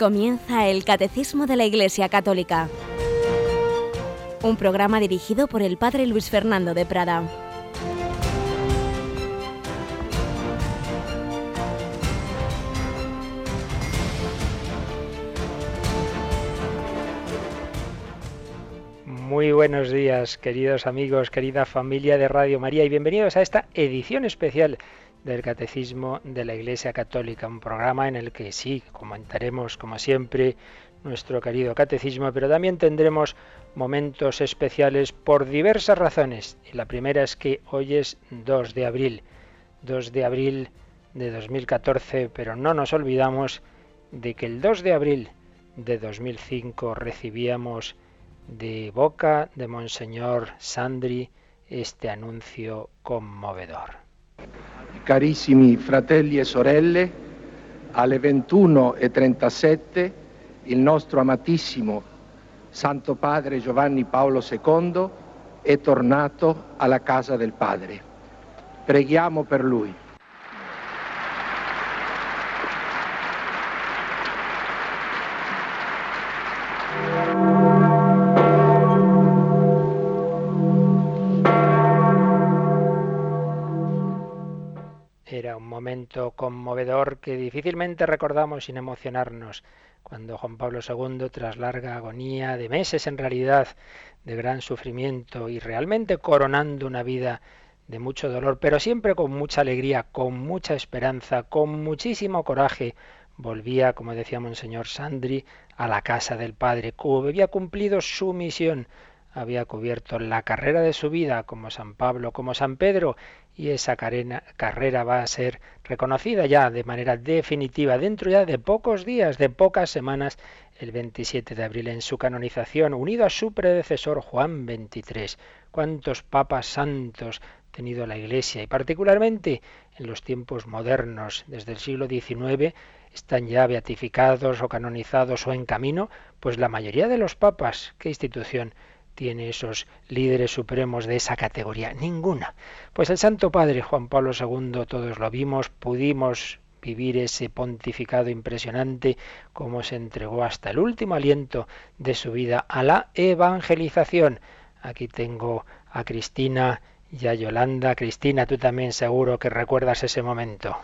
Comienza el Catecismo de la Iglesia Católica, un programa dirigido por el Padre Luis Fernando de Prada. Muy buenos días, queridos amigos, querida familia de Radio María, y bienvenidos a esta edición especial del Catecismo de la Iglesia Católica, un programa en el que sí comentaremos, como siempre, nuestro querido catecismo, pero también tendremos momentos especiales por diversas razones. Y la primera es que hoy es 2 de abril, 2 de abril de 2014, pero no nos olvidamos de que el 2 de abril de 2005 recibíamos de boca de Monseñor Sandri este anuncio conmovedor. Carissimi fratelli e sorelle, alle 21.37 il nostro amatissimo Santo Padre Giovanni Paolo II è tornato alla casa del Padre. Preghiamo per lui. Momento conmovedor que difícilmente recordamos sin emocionarnos, cuando Juan Pablo II, tras larga agonía, de meses en realidad, de gran sufrimiento y realmente coronando una vida de mucho dolor, pero siempre con mucha alegría, con mucha esperanza, con muchísimo coraje, volvía, como decía Monseñor Sandri, a la casa del Padre, había cumplido su misión, había cubierto la carrera de su vida como San Pablo, como San Pedro, y esa carrera va a ser reconocida ya de manera definitiva dentro ya de pocos días, de pocas semanas, el 27 de abril en su canonización, unido a su predecesor Juan XXIII. ¿Cuántos papas santos ha tenido la Iglesia? Y particularmente en los tiempos modernos, desde el siglo XIX, están ya beatificados o canonizados o en camino, pues la mayoría de los papas, ¿qué institución? Tiene esos líderes supremos de esa categoría? Ninguna. Pues el Santo Padre Juan Pablo II, todos lo vimos, pudimos vivir ese pontificado impresionante, como se entregó hasta el último aliento de su vida a la evangelización. Aquí tengo a Cristina y a Yolanda. Cristina, tú también seguro que recuerdas ese momento.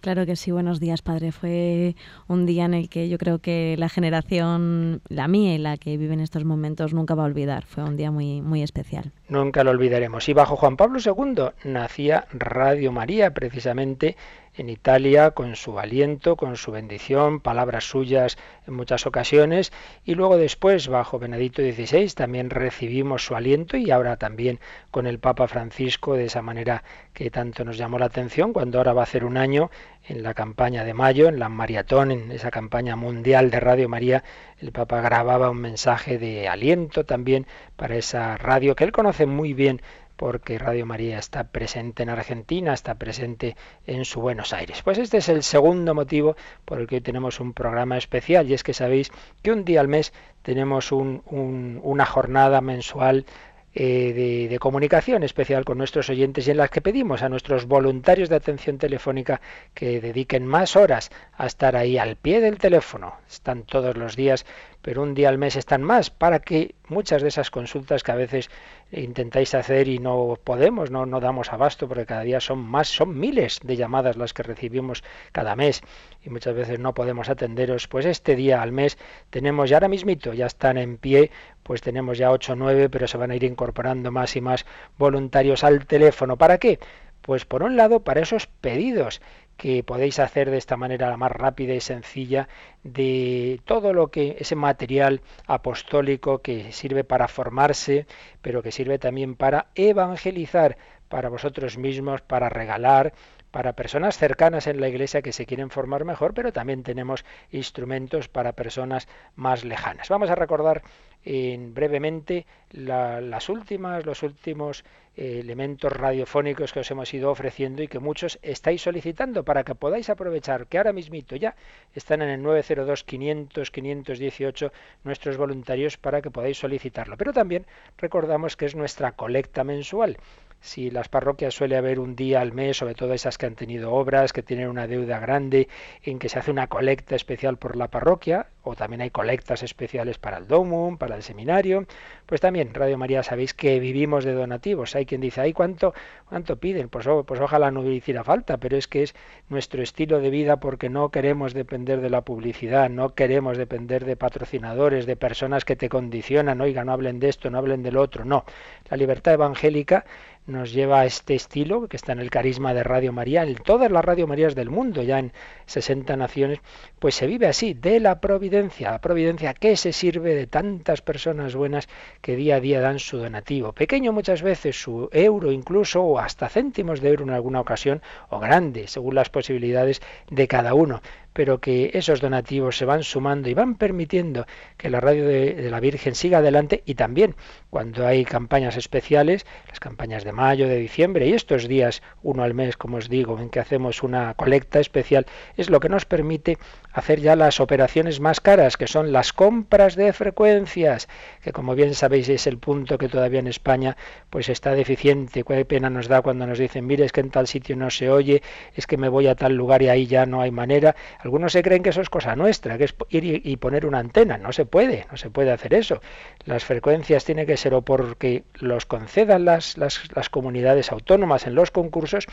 Claro que sí, buenos días, padre. Fue un día en el que yo creo que la generación, la mía y la que vive en estos momentos, nunca va a olvidar. Fue un día muy, muy especial. Nunca lo olvidaremos. Y bajo Juan Pablo II nacía Radio María, precisamente en Italia con su aliento, con su bendición, palabras suyas en muchas ocasiones. Y luego después bajo Benedicto XVI también recibimos su aliento y ahora también con el Papa Francisco de esa manera que tanto nos llamó la atención cuando ahora va a hacer un año en la campaña de mayo, en la maratón, en esa campaña mundial de Radio María, el Papa grababa un mensaje de aliento también para esa radio que él conoce muy bien porque Radio María está presente en Argentina, está presente en su Buenos Aires. Pues este es el segundo motivo por el que hoy tenemos un programa especial y es que sabéis que un día al mes tenemos una jornada mensual eh, de, comunicación especial con nuestros oyentes y en las que pedimos a nuestros voluntarios de atención telefónica que dediquen más horas a estar ahí al pie del teléfono. Están todos los días, pero un día al mes están más para que muchas de esas consultas que a veces intentáis hacer y no podemos, no, no damos abasto porque cada día son más, son miles de llamadas las que recibimos cada mes y muchas veces no podemos atenderos, pues este día al mes tenemos ya ahora mismito, ya están en pie, pues tenemos ya 8 o 9, pero se van a ir incorporando más y más voluntarios al teléfono. ¿Para qué? Pues por un lado, para esos pedidos que podéis hacer de esta manera la más rápida y sencilla de todo lo que ese material apostólico que sirve para formarse, pero que sirve también para evangelizar para vosotros mismos, para regalar, para personas cercanas en la iglesia que se quieren formar mejor, pero también tenemos instrumentos para personas más lejanas. Vamos a recordar en brevemente las últimas, los últimos eh, elementos radiofónicos que os hemos ido ofreciendo y que muchos estáis solicitando para que podáis aprovechar que ahora mismito ya están en el 902 500 518 nuestros voluntarios para que podáis solicitarlo. Pero también recordamos que es nuestra colecta mensual si las parroquias suele haber un día al mes, sobre todo esas que han tenido obras, que tienen una deuda grande, en que se hace una colecta especial por la parroquia, o también hay colectas especiales para el Domum, para el seminario, pues también Radio María sabéis que vivimos de donativos. Hay quien dice, ay, ¿cuánto, cuánto piden? Pues, pues ojalá no hiciera falta, pero es que es nuestro estilo de vida porque no queremos depender de la publicidad, no queremos depender de patrocinadores, de personas que te condicionan, oiga, no hablen de esto, no hablen del otro, no. La libertad evangélica nos lleva a este estilo que está en el carisma de Radio María, en todas las Radio Marías del mundo, ya en 60 naciones, pues se vive así, de la providencia, la providencia que se sirve de tantas personas buenas que día a día dan su donativo, pequeño muchas veces, su euro incluso, o hasta céntimos de euro en alguna ocasión, o grande, según las posibilidades de cada uno pero que esos donativos se van sumando y van permitiendo que la radio de, la Virgen siga adelante y también cuando hay campañas especiales, las campañas de mayo, de diciembre y estos días, uno al mes, como os digo, en que hacemos una colecta especial, es lo que nos permite hacer ya las operaciones más caras, que son las compras de frecuencias, que como bien sabéis es el punto que todavía en España pues está deficiente. Qué pena nos da cuando nos dicen, mire, es que en tal sitio no se oye, es que me voy a tal lugar y ahí ya no hay manera. Algunos se creen que eso es cosa nuestra, que es ir y poner una antena. No se puede, no se puede hacer eso. Las frecuencias tienen que ser o porque los concedan las, las, las comunidades autónomas en los concursos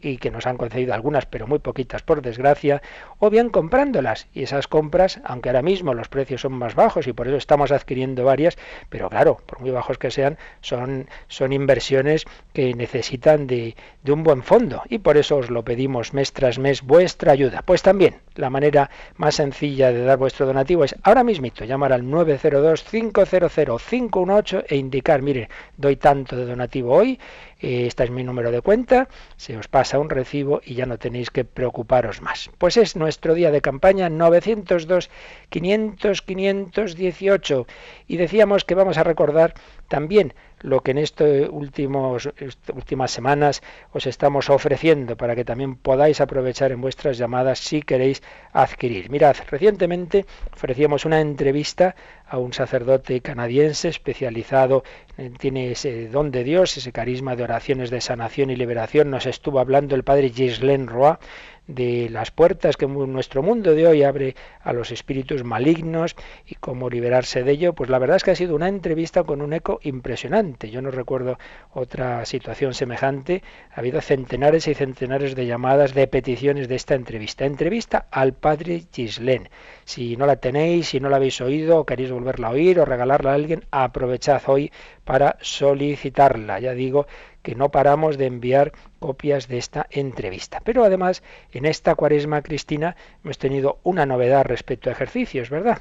y que nos han concedido algunas, pero muy poquitas por desgracia, o bien comprándolas. Y esas compras, aunque ahora mismo los precios son más bajos y por eso estamos adquiriendo varias, pero claro, por muy bajos que sean, son, son inversiones que necesitan de, de un buen fondo. Y por eso os lo pedimos mes tras mes vuestra ayuda. Pues también la manera más sencilla de dar vuestro donativo es ahora mismito llamar al 902-500-518 e indicar, mire, doy tanto de donativo hoy este es mi número de cuenta, se os pasa un recibo y ya no tenéis que preocuparos más. Pues es nuestro día de campaña 902 500 518 y decíamos que vamos a recordar también lo que en estas últimas semanas os estamos ofreciendo para que también podáis aprovechar en vuestras llamadas si queréis adquirir. Mirad, recientemente ofrecíamos una entrevista a un sacerdote canadiense especializado, tiene ese don de Dios, ese carisma de oraciones de sanación y liberación. Nos estuvo hablando el padre Ghislaine Roy de las puertas que nuestro mundo de hoy abre a los espíritus malignos y cómo liberarse de ello, pues la verdad es que ha sido una entrevista con un eco impresionante. Yo no recuerdo otra situación semejante. Ha habido centenares y centenares de llamadas, de peticiones de esta entrevista. Entrevista al padre Gislen. Si no la tenéis, si no la habéis oído, o queréis volverla a oír o regalarla a alguien, aprovechad hoy para solicitarla. Ya digo que no paramos de enviar copias de esta entrevista. Pero además, en esta cuaresma, Cristina, hemos tenido una novedad respecto a ejercicios, ¿verdad?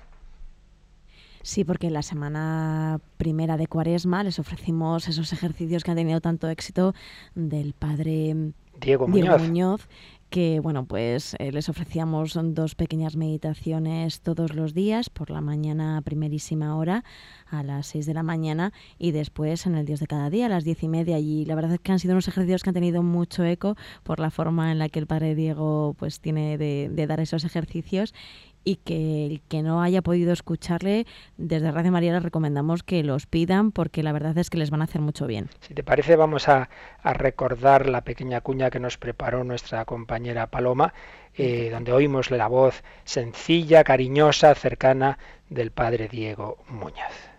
Sí, porque la semana primera de cuaresma les ofrecimos esos ejercicios que han tenido tanto éxito del padre Diego Muñoz, Diego Muñoz que bueno, pues eh, les ofrecíamos dos pequeñas meditaciones todos los días, por la mañana primerísima hora, a las 6 de la mañana, y después en el Dios de cada día, a las diez y media. Y la verdad es que han sido unos ejercicios que han tenido mucho eco por la forma en la que el Padre Diego pues tiene de, de dar esos ejercicios y que el que no haya podido escucharle, desde Radio María les recomendamos que los pidan porque la verdad es que les van a hacer mucho bien. Si te parece, vamos a, recordar la pequeña cuña que nos preparó nuestra compañera Paloma, eh, donde oímos la voz sencilla, cariñosa, cercana del padre Diego Muñoz.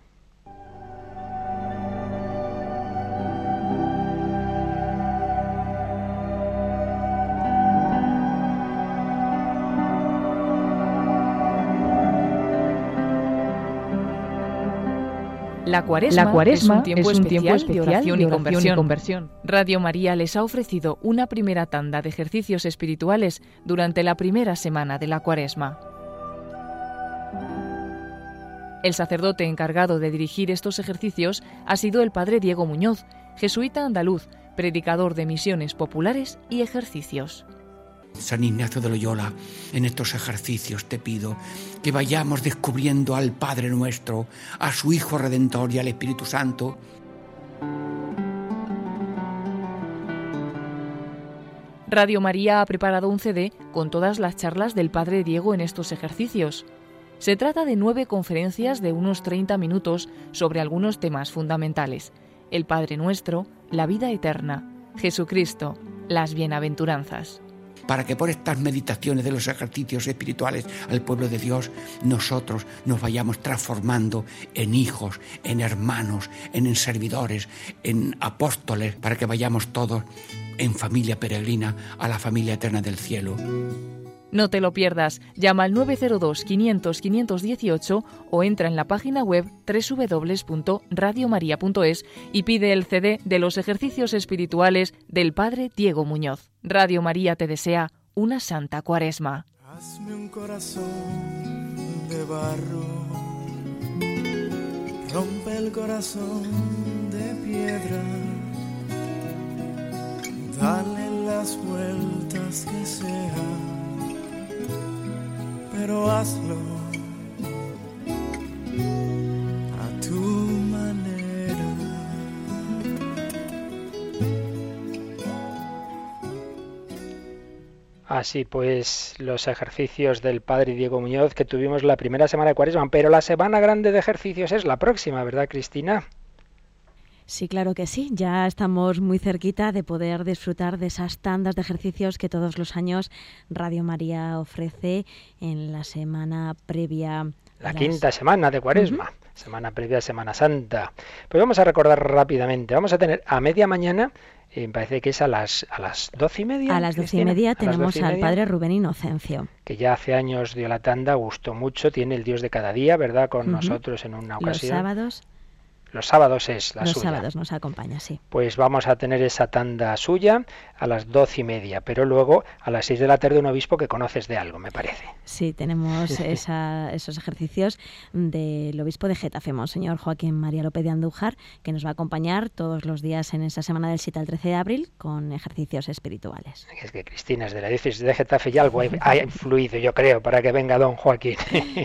La cuaresma, es un tiempo, especial, de oración, y, conversión. Radio María les ha ofrecido una primera tanda de ejercicios espirituales durante la primera semana de la cuaresma. El sacerdote encargado de dirigir estos ejercicios ha sido el padre Diego Muñoz, jesuita andaluz, predicador de misiones populares y ejercicios. San Ignacio de Loyola, en estos ejercicios te pido que vayamos descubriendo al Padre nuestro, a su Hijo Redentor y al Espíritu Santo. Radio María ha preparado un CD con todas las charlas del Padre Diego en estos ejercicios. Se trata de nueve conferencias de unos 30 minutos sobre algunos temas fundamentales. El Padre Nuestro, la vida eterna, Jesucristo, las bienaventuranzas para que por estas meditaciones de los ejercicios espirituales al pueblo de Dios nosotros nos vayamos transformando en hijos, en hermanos, en servidores, en apóstoles, para que vayamos todos en familia peregrina a la familia eterna del cielo. No te lo pierdas, llama al 902-500-518 o entra en la página web www.radiomaria.es y pide el CD de los ejercicios espirituales del Padre Diego Muñoz. Radio María te desea una santa cuaresma. Hazme un corazón de barro, rompe el corazón de piedra, dale las vueltas que sea pero hazlo a tu manera. Así pues, los ejercicios del padre Diego Muñoz que tuvimos la primera semana de Cuaresma, pero la semana grande de ejercicios es la próxima, ¿verdad, Cristina? Sí, claro que sí. Ya estamos muy cerquita de poder disfrutar de esas tandas de ejercicios que todos los años Radio María ofrece en la semana previa. La quinta semana de Cuaresma, semana previa a Semana Santa. Pues vamos a recordar rápidamente. Vamos a tener a media mañana eh, me parece que es a las a las doce y media. A las doce y media tenemos al padre Rubén Inocencio. Que ya hace años dio la tanda, gustó mucho, tiene el Dios de cada día, ¿verdad? Con nosotros en una ocasión. Los sábados. Los sábados es la Los suya. sábados nos acompaña, sí. Pues vamos a tener esa tanda suya a las doce y media, pero luego a las seis de la tarde un obispo que conoces de algo, me parece. Sí, tenemos esos ejercicios del obispo de Getafe, Monseñor Joaquín María López de Andújar, que nos va a acompañar todos los días en esa semana del 7 al 13 de abril con ejercicios espirituales. Es que Cristina es de la diócesis de Getafe y algo ha influido, yo creo, para que venga don Joaquín.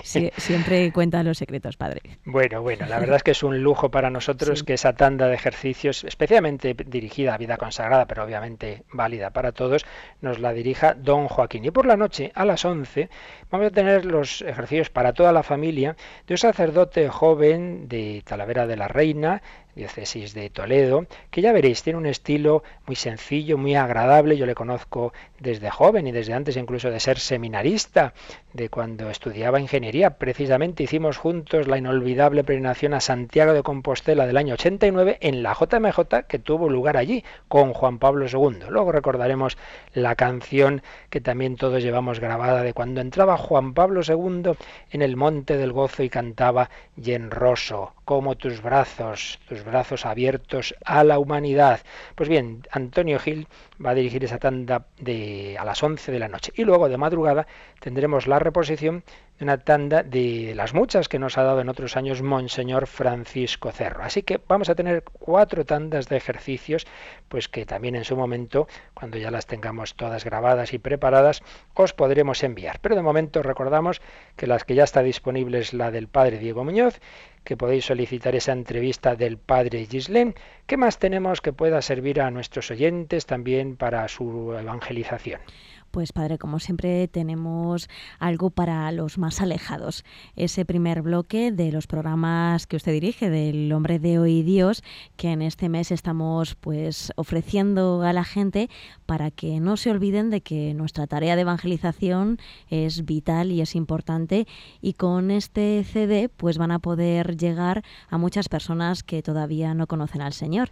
Sí, siempre cuenta los secretos, padre. Bueno, bueno, la verdad es que es un lujo para nosotros que esa tanda de ejercicios, especialmente dirigida a vida consagrada, pero obviamente válida para todos, nos la dirija don Joaquín. Y por la noche, a las 11, vamos a tener los ejercicios para toda la familia de un sacerdote joven de Talavera de la Reina, diócesis de Toledo, que ya veréis, tiene un estilo muy sencillo, muy agradable. Yo le conozco desde joven y desde antes incluso de ser seminarista, de cuando estudiaba ingeniería. Precisamente hicimos juntos la inolvidable peregrinación a Santiago de Compostela del año 89 en la JMJ que tuvo lugar allí con Juan Pablo II. Luego recordaremos la canción que también todos llevamos grabada de cuando entraba Juan Pablo II en el Monte del Gozo y cantaba Yenroso, como tus brazos, tus brazos abiertos a la humanidad. Pues bien, Antonio Gil va a dirigir esa tanda de a las 11 de la noche y luego de madrugada tendremos la reposición de una tanda de las muchas que nos ha dado en otros años Monseñor Francisco Cerro. Así que vamos a tener cuatro tandas de ejercicios, pues que también en su momento, cuando ya las tengamos todas grabadas y preparadas, os podremos enviar. Pero de momento recordamos que las que ya está disponible es la del Padre Diego Muñoz, que podéis solicitar esa entrevista del Padre Gislén. ¿Qué más tenemos que pueda servir a nuestros oyentes también para su evangelización? Pues padre, como siempre tenemos algo para los más alejados. Ese primer bloque de los programas que usted dirige del Hombre de Hoy Dios, que en este mes estamos pues ofreciendo a la gente para que no se olviden de que nuestra tarea de evangelización es vital y es importante y con este CD pues van a poder llegar a muchas personas que todavía no conocen al Señor.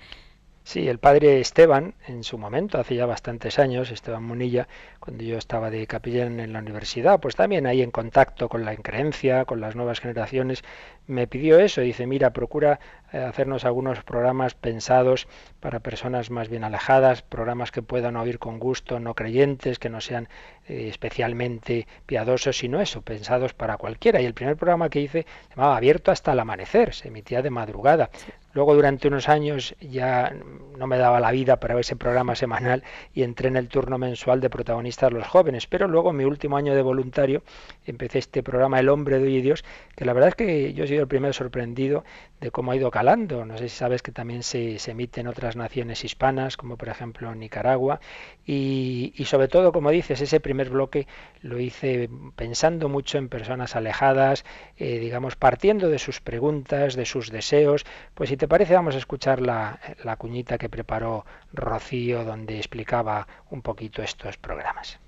Sí, el padre Esteban, en su momento, hace ya bastantes años, Esteban Munilla, cuando yo estaba de capellán en la universidad, pues también ahí en contacto con la increencia, con las nuevas generaciones, me pidió eso. Dice, mira, procura eh, hacernos algunos programas pensados para personas más bien alejadas, programas que puedan oír con gusto, no creyentes, que no sean eh, especialmente piadosos, sino eso, pensados para cualquiera. Y el primer programa que hice se llamaba Abierto hasta el amanecer, se emitía de madrugada. Luego durante unos años ya no me daba la vida para ese programa semanal y entré en el turno mensual de protagonistas los jóvenes. Pero luego, en mi último año de voluntario, empecé este programa El hombre de hoy y Dios, que la verdad es que yo he sido el primero sorprendido de cómo ha ido calando. No sé si sabes que también se, se emite en otras naciones hispanas, como por ejemplo Nicaragua. Y, sobre todo, como dices, ese primer bloque lo hice pensando mucho en personas alejadas, eh, digamos, partiendo de sus preguntas, de sus deseos, pues te parece, vamos a escuchar la cuñita que preparó Rocío, donde explicaba un poquito estos programas.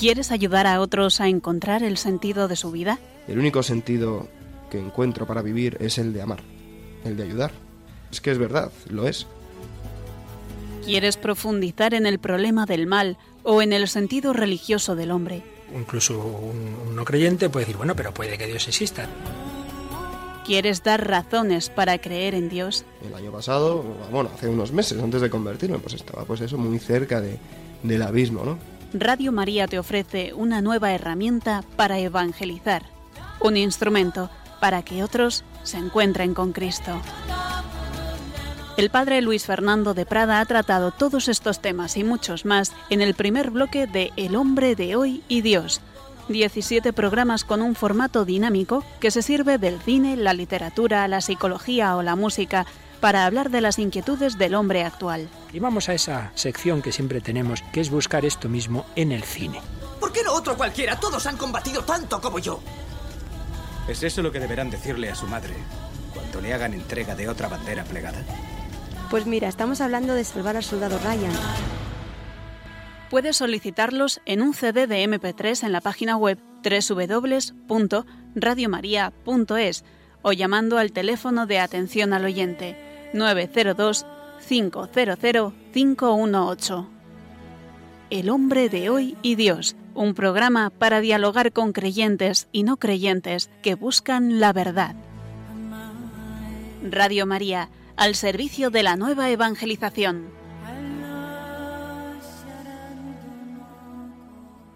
¿Quieres ayudar a otros a encontrar el sentido de su vida? El único sentido que encuentro para vivir es el de amar, el de ayudar. Es que es verdad, lo es. ¿Quieres profundizar en el problema del mal o en el sentido religioso del hombre? Incluso un, no creyente puede decir, bueno, pero puede que Dios exista. ¿Quieres dar razones para creer en Dios? El año pasado, bueno, hace unos meses antes de convertirme, pues estaba pues eso muy cerca de, del abismo, ¿no? Radio María te ofrece una nueva herramienta para evangelizar, un instrumento para que otros se encuentren con Cristo. El padre Luis Fernando de Prada ha tratado todos estos temas y muchos más en el primer bloque de El hombre de hoy y Dios. 17 programas con un formato dinámico que se sirve del cine, la literatura, la psicología o la música para hablar de las inquietudes del hombre actual. Y vamos a esa sección que siempre tenemos, que es buscar esto mismo en el cine. ¿Por qué no otro cualquiera? Todos han combatido tanto como yo. ¿Es eso lo que deberán decirle a su madre cuando le hagan entrega de otra bandera plegada? Pues mira, estamos hablando de salvar al soldado Ryan. Puedes solicitarlos en un CD de MP3 en la página web www.radiomaria.es o llamando al teléfono de atención al oyente 902 500 518. El hombre de hoy y Dios, un programa para dialogar con creyentes y no creyentes que buscan la verdad. Radio María, al servicio de la nueva evangelización.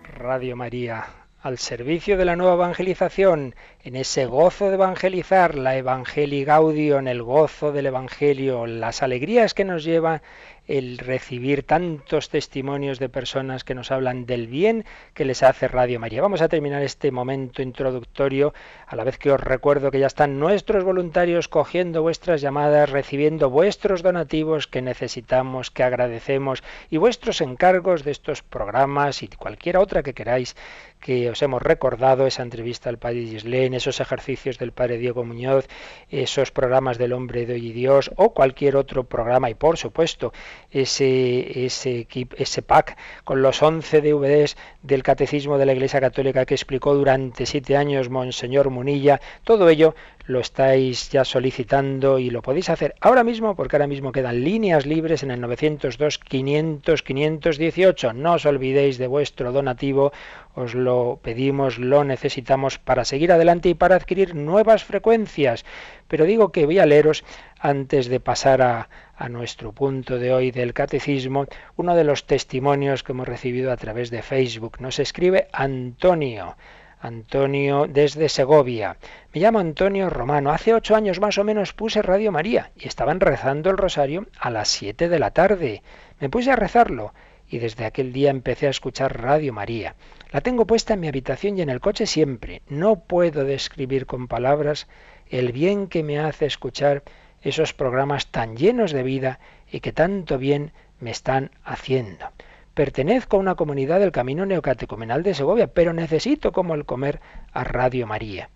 Radio María, al servicio de la nueva evangelización, en ese gozo de evangelizar, la Evangelii Gaudio, en el gozo del Evangelio, las alegrías que nos lleva el recibir tantos testimonios de personas que nos hablan del bien que les hace Radio María. Vamos a terminar este momento introductorio, a la vez que os recuerdo que ya están nuestros voluntarios cogiendo vuestras llamadas, recibiendo vuestros donativos que necesitamos, que agradecemos, y vuestros encargos de estos programas y cualquier otra que queráis que os hemos recordado, esa entrevista al Padre Gislén, esos ejercicios del Padre Diego Muñoz, esos programas del Hombre de Hoy y Dios, o cualquier otro programa, y por supuesto, ese, ese, ese pack con los 11 DVDs del Catecismo de la Iglesia Católica que explicó durante siete años Monseñor Munilla, todo ello lo estáis ya solicitando y lo podéis hacer ahora mismo porque ahora mismo quedan líneas libres en el 902 500 518. No os olvidéis de vuestro donativo, os lo pedimos, lo necesitamos para seguir adelante y para adquirir nuevas frecuencias. Pero digo que voy a leeros antes de pasar a, a nuestro punto de hoy del catecismo, uno de los testimonios que hemos recibido a través de Facebook. Nos escribe Antonio. Antonio desde Segovia. Me llamo Antonio Romano. Hace ocho años más o menos puse Radio María y estaban rezando el rosario a las siete de la tarde. Me puse a rezarlo y desde aquel día empecé a escuchar Radio María. La tengo puesta en mi habitación y en el coche siempre. No puedo describir con palabras el bien que me hace escuchar esos programas tan llenos de vida y que tanto bien me están haciendo. Pertenezco a una comunidad del Camino Neocatecumenal de Segovia, pero necesito como el comer a Radio María.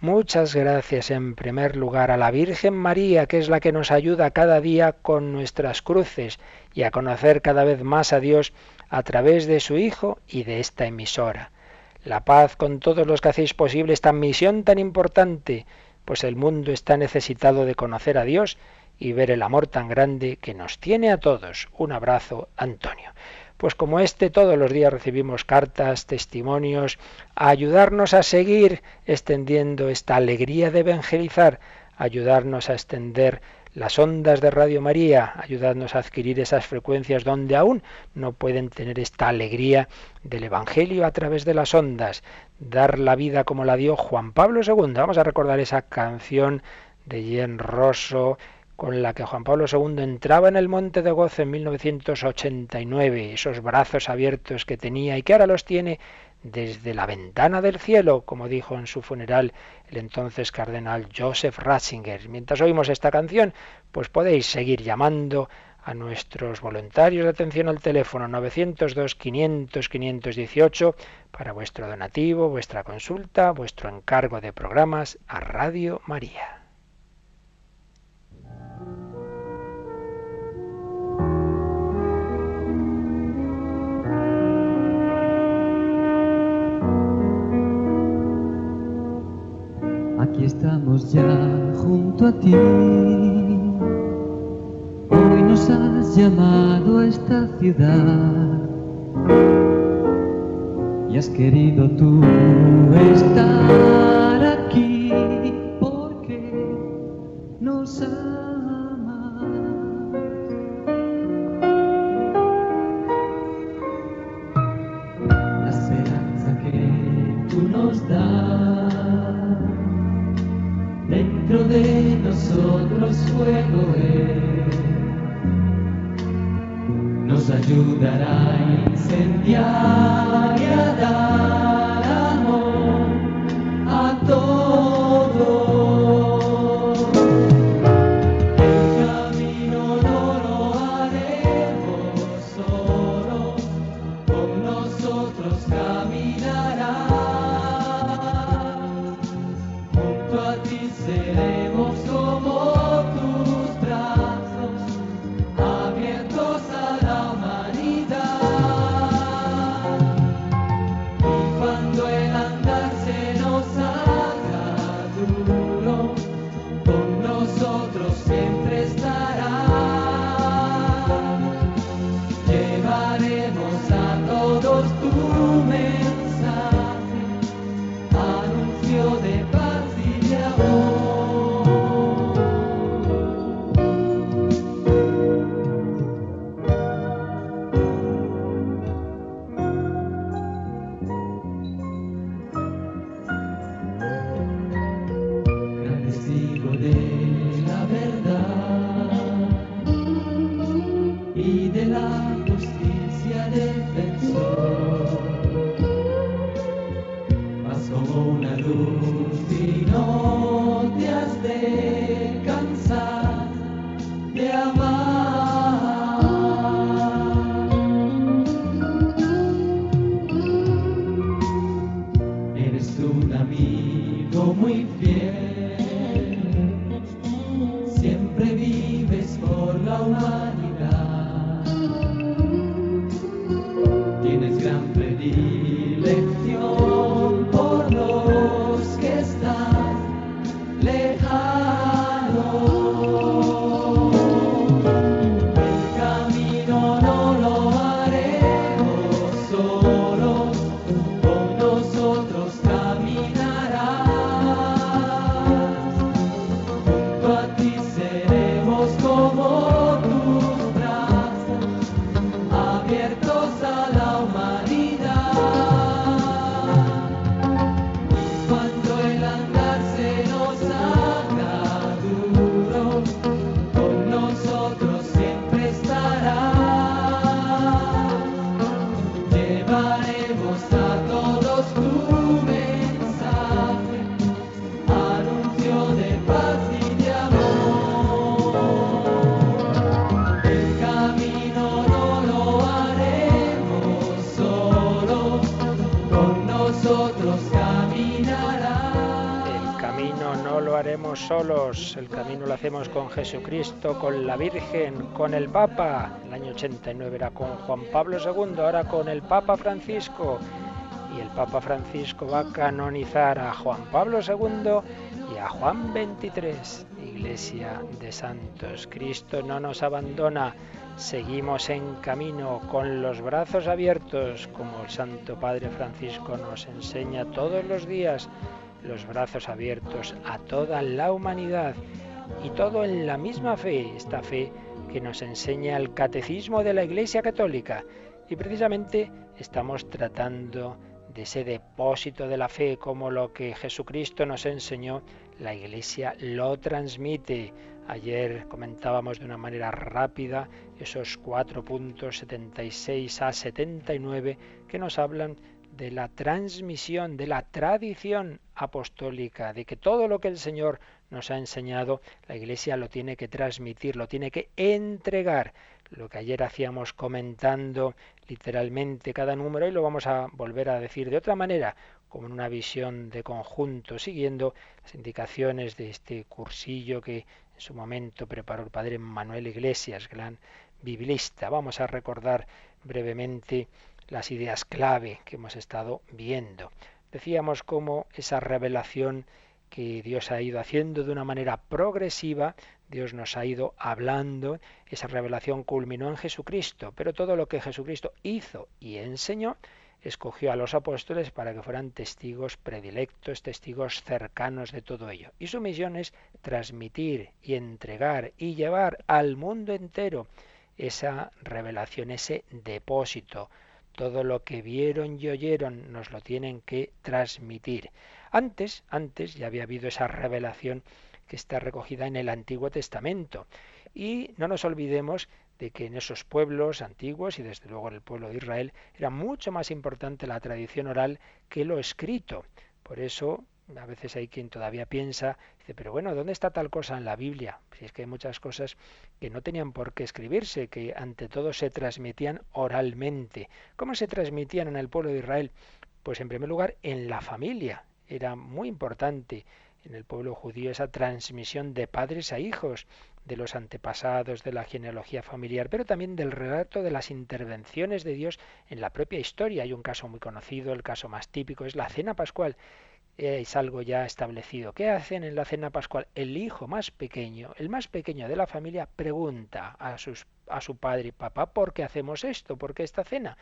Muchas gracias en primer lugar a la Virgen María, que es la que nos ayuda cada día con nuestras cruces y a conocer cada vez más a Dios a través de su Hijo y de esta emisora. La paz con todos los que hacéis posible esta misión tan importante, pues el mundo está necesitado de conocer a Dios y ver el amor tan grande que nos tiene a todos. Un abrazo, Antonio pues como este todos los días recibimos cartas, testimonios, ayudarnos a seguir extendiendo esta alegría de evangelizar, ayudarnos a extender las ondas de Radio María, ayudarnos a adquirir esas frecuencias donde aún no pueden tener esta alegría del Evangelio a través de las ondas, dar la vida como la dio Juan Pablo II. Vamos a recordar esa canción de Jen Rosso, con la que Juan Pablo II entraba en el Monte de Gozo en 1989, esos brazos abiertos que tenía y que ahora los tiene desde la ventana del cielo, como dijo en su funeral el entonces cardenal Joseph Ratzinger. Mientras oímos esta canción, pues podéis seguir llamando a nuestros voluntarios de atención al teléfono 902 500 518 para vuestro donativo, vuestra consulta, vuestro encargo de programas a Radio María. Aquí estamos ya junto a ti. Nos has llamado a esta ciudad. Y has querido tú estar con Jesucristo, con la Virgen, con el Papa. El año 89 era con Juan Pablo II, ahora con el Papa Francisco. Y el Papa Francisco va a canonizar a Juan Pablo II y a Juan XXIII. Iglesia de Santos, Cristo no nos abandona. Seguimos en camino con los brazos abiertos, como el Santo Padre Francisco nos enseña todos los días los brazos abiertos a toda la humanidad y todo en la misma fe, esta fe que nos enseña el catecismo de la Iglesia Católica. Y precisamente estamos tratando de ese depósito de la fe, como lo que Jesucristo nos enseñó, la Iglesia lo transmite. Ayer comentábamos de una manera rápida esos cuatro puntos 76 a 79 que nos hablan de la transmisión, de la tradición apostólica, de que todo lo que el Señor nos ha enseñado, la Iglesia lo tiene que transmitir, lo tiene que entregar. lo que ayer hacíamos comentando literalmente cada número y lo vamos a volver a decir de otra manera, como en una visión de conjunto, siguiendo las indicaciones de este cursillo que en su momento preparó el padre Manuel Iglesias, gran biblista. Vamos a recordar brevemente las ideas clave que hemos estado viendo. Decíamos cómo esa revelación que Dios ha ido haciendo de una manera progresiva, Dios nos ha ido hablando, esa revelación culminó en Jesucristo, pero todo lo que Jesucristo hizo y enseñó, escogió a los apóstoles para que fueran testigos predilectos, testigos cercanos de todo ello. Y su misión es transmitir y entregar y llevar al mundo entero esa revelación, ese depósito. Todo lo que vieron y oyeron nos lo tienen que transmitir. Antes, antes ya había habido esa revelación que está recogida en el Antiguo Testamento. Y no nos olvidemos de que en esos pueblos antiguos y desde luego en el pueblo de Israel era mucho más importante la tradición oral que lo escrito. Por eso a veces hay quien todavía piensa, dice, pero bueno, ¿dónde está tal cosa en la Biblia? Si es que hay muchas cosas que no tenían por qué escribirse, que ante todo se transmitían oralmente. ¿Cómo se transmitían en el pueblo de Israel? Pues en primer lugar en la familia. Era muy importante en el pueblo judío esa transmisión de padres a hijos, de los antepasados, de la genealogía familiar, pero también del relato de las intervenciones de Dios en la propia historia. Hay un caso muy conocido, el caso más típico es la cena pascual es algo ya establecido. ¿Qué hacen en la cena pascual? El hijo más pequeño, el más pequeño de la familia, pregunta a, sus, a su padre y papá, ¿por qué hacemos esto? ¿Por qué esta cena?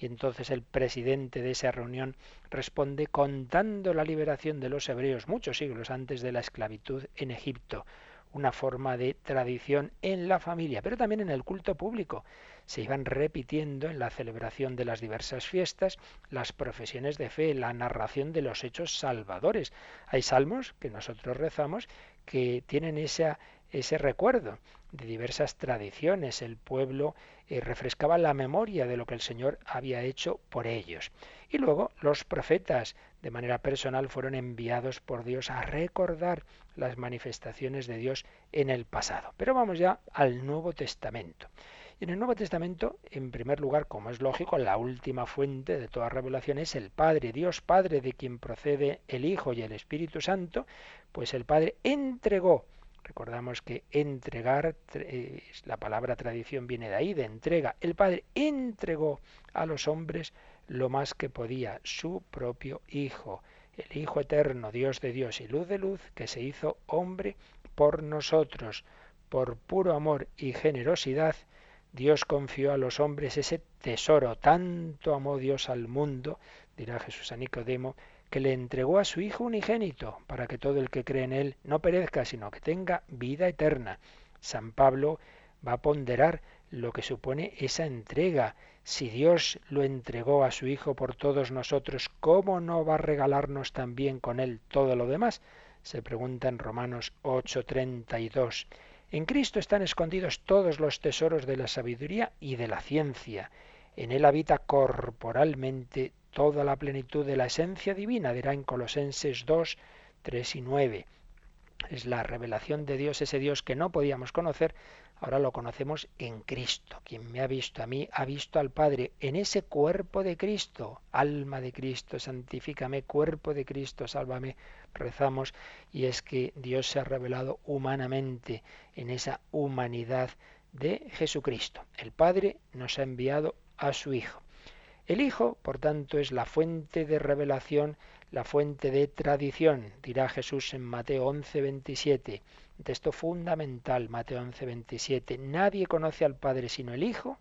Y entonces el presidente de esa reunión responde contando la liberación de los hebreos muchos siglos antes de la esclavitud en Egipto una forma de tradición en la familia, pero también en el culto público. Se iban repitiendo en la celebración de las diversas fiestas las profesiones de fe, la narración de los hechos salvadores. Hay salmos que nosotros rezamos que tienen esa, ese recuerdo de diversas tradiciones. El pueblo eh, refrescaba la memoria de lo que el Señor había hecho por ellos. Y luego los profetas, de manera personal, fueron enviados por Dios a recordar las manifestaciones de Dios en el pasado. Pero vamos ya al Nuevo Testamento. Y en el Nuevo Testamento, en primer lugar, como es lógico, la última fuente de toda revelación es el Padre, Dios Padre, de quien procede el Hijo y el Espíritu Santo, pues el Padre entregó Recordamos que entregar, la palabra tradición viene de ahí, de entrega. El Padre entregó a los hombres lo más que podía, su propio Hijo, el Hijo eterno, Dios de Dios y luz de luz, que se hizo hombre por nosotros. Por puro amor y generosidad, Dios confió a los hombres ese tesoro. Tanto amó Dios al mundo, dirá Jesús a Nicodemo, que le entregó a su Hijo unigénito, para que todo el que cree en Él no perezca, sino que tenga vida eterna. San Pablo va a ponderar lo que supone esa entrega. Si Dios lo entregó a su Hijo por todos nosotros, ¿cómo no va a regalarnos también con Él todo lo demás? Se pregunta en Romanos 8:32. En Cristo están escondidos todos los tesoros de la sabiduría y de la ciencia. En Él habita corporalmente toda la plenitud de la esencia divina, dirá en Colosenses 2, 3 y 9. Es la revelación de Dios, ese Dios que no podíamos conocer, ahora lo conocemos en Cristo. Quien me ha visto a mí ha visto al Padre en ese cuerpo de Cristo, alma de Cristo, santifícame, cuerpo de Cristo, sálvame, rezamos, y es que Dios se ha revelado humanamente en esa humanidad de Jesucristo. El Padre nos ha enviado a su Hijo. El Hijo, por tanto, es la fuente de revelación, la fuente de tradición, dirá Jesús en Mateo 11, 27. Texto fundamental, Mateo 11, 27. Nadie conoce al Padre sino el Hijo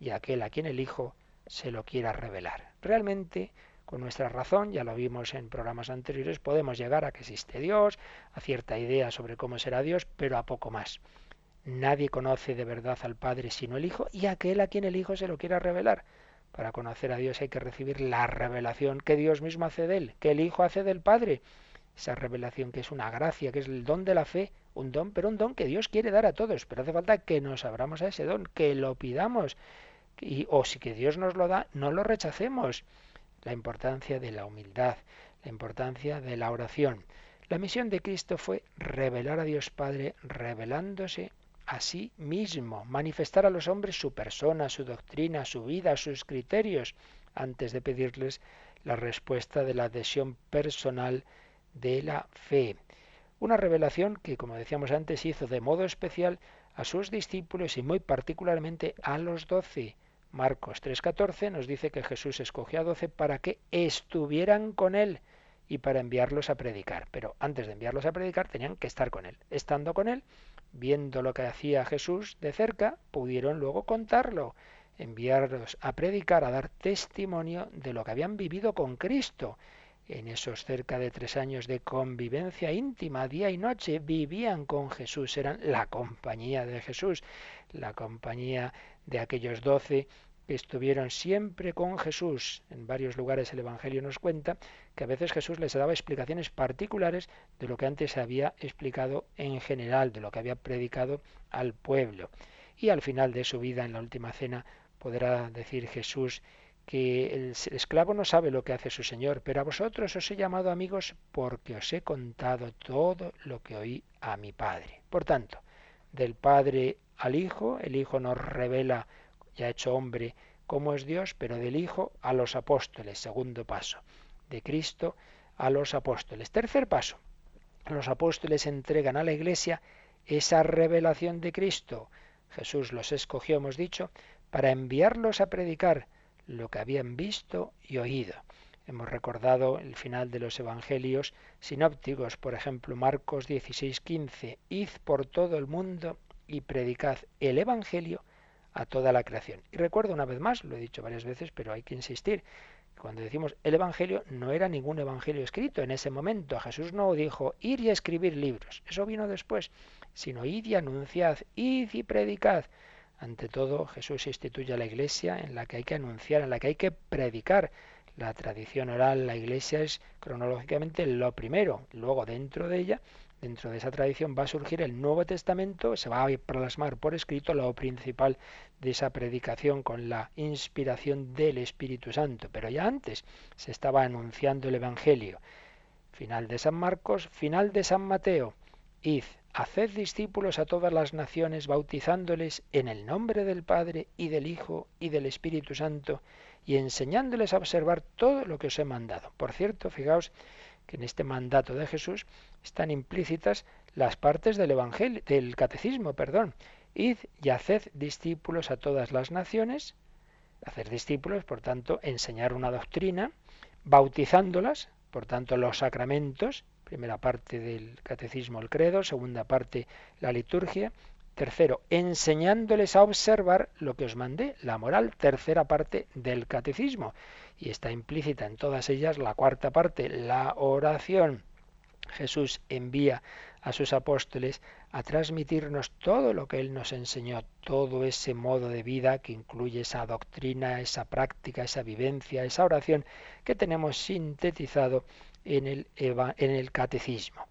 y aquel a quien el Hijo se lo quiera revelar. Realmente, con nuestra razón, ya lo vimos en programas anteriores, podemos llegar a que existe Dios, a cierta idea sobre cómo será Dios, pero a poco más. Nadie conoce de verdad al Padre sino el Hijo y aquel a quien el Hijo se lo quiera revelar. Para conocer a Dios hay que recibir la revelación que Dios mismo hace de él, que el Hijo hace del Padre. Esa revelación que es una gracia, que es el don de la fe, un don, pero un don que Dios quiere dar a todos. Pero hace falta que nos abramos a ese don, que lo pidamos. Y, o si que Dios nos lo da, no lo rechacemos. La importancia de la humildad, la importancia de la oración. La misión de Cristo fue revelar a Dios Padre, revelándose a sí mismo, manifestar a los hombres su persona, su doctrina, su vida, sus criterios, antes de pedirles la respuesta de la adhesión personal de la fe. Una revelación que, como decíamos antes, hizo de modo especial a sus discípulos y muy particularmente a los doce. Marcos 3:14 nos dice que Jesús escogió a doce para que estuvieran con él y para enviarlos a predicar. Pero antes de enviarlos a predicar tenían que estar con él. Estando con él, viendo lo que hacía Jesús de cerca, pudieron luego contarlo, enviarlos a predicar, a dar testimonio de lo que habían vivido con Cristo. En esos cerca de tres años de convivencia íntima, día y noche, vivían con Jesús, eran la compañía de Jesús, la compañía de aquellos doce que estuvieron siempre con Jesús. En varios lugares el Evangelio nos cuenta que a veces Jesús les daba explicaciones particulares de lo que antes se había explicado en general, de lo que había predicado al pueblo. Y al final de su vida, en la última cena, podrá decir Jesús que el esclavo no sabe lo que hace su Señor, pero a vosotros os he llamado amigos porque os he contado todo lo que oí a mi Padre. Por tanto, del Padre al Hijo, el Hijo nos revela ya hecho hombre como es Dios, pero del Hijo a los apóstoles, segundo paso, de Cristo a los apóstoles. Tercer paso, los apóstoles entregan a la Iglesia esa revelación de Cristo. Jesús los escogió, hemos dicho, para enviarlos a predicar lo que habían visto y oído. Hemos recordado el final de los evangelios sinópticos, por ejemplo, Marcos 16:15, id por todo el mundo y predicad el evangelio a toda la creación. Y recuerdo una vez más, lo he dicho varias veces, pero hay que insistir, cuando decimos el Evangelio no era ningún Evangelio escrito en ese momento. Jesús no dijo ir y escribir libros, eso vino después, sino id y anunciad, id y predicad. Ante todo, Jesús instituye a la iglesia en la que hay que anunciar, en la que hay que predicar. La tradición oral, la iglesia es cronológicamente lo primero. Luego, dentro de ella, Dentro de esa tradición va a surgir el Nuevo Testamento, se va a plasmar por escrito lo principal de esa predicación con la inspiración del Espíritu Santo. Pero ya antes se estaba anunciando el Evangelio. Final de San Marcos, final de San Mateo. Id, haced discípulos a todas las naciones, bautizándoles en el nombre del Padre y del Hijo y del Espíritu Santo, y enseñándoles a observar todo lo que os he mandado. Por cierto, fijaos que en este mandato de Jesús están implícitas las partes del Evangelio, del catecismo, perdón. Id y haced discípulos a todas las naciones, hacer discípulos, por tanto, enseñar una doctrina, bautizándolas, por tanto, los sacramentos, primera parte del catecismo el credo, segunda parte la liturgia, Tercero, enseñándoles a observar lo que os mandé, la moral, tercera parte del catecismo. Y está implícita en todas ellas la cuarta parte, la oración. Jesús envía a sus apóstoles a transmitirnos todo lo que Él nos enseñó, todo ese modo de vida que incluye esa doctrina, esa práctica, esa vivencia, esa oración que tenemos sintetizado en el, en el catecismo.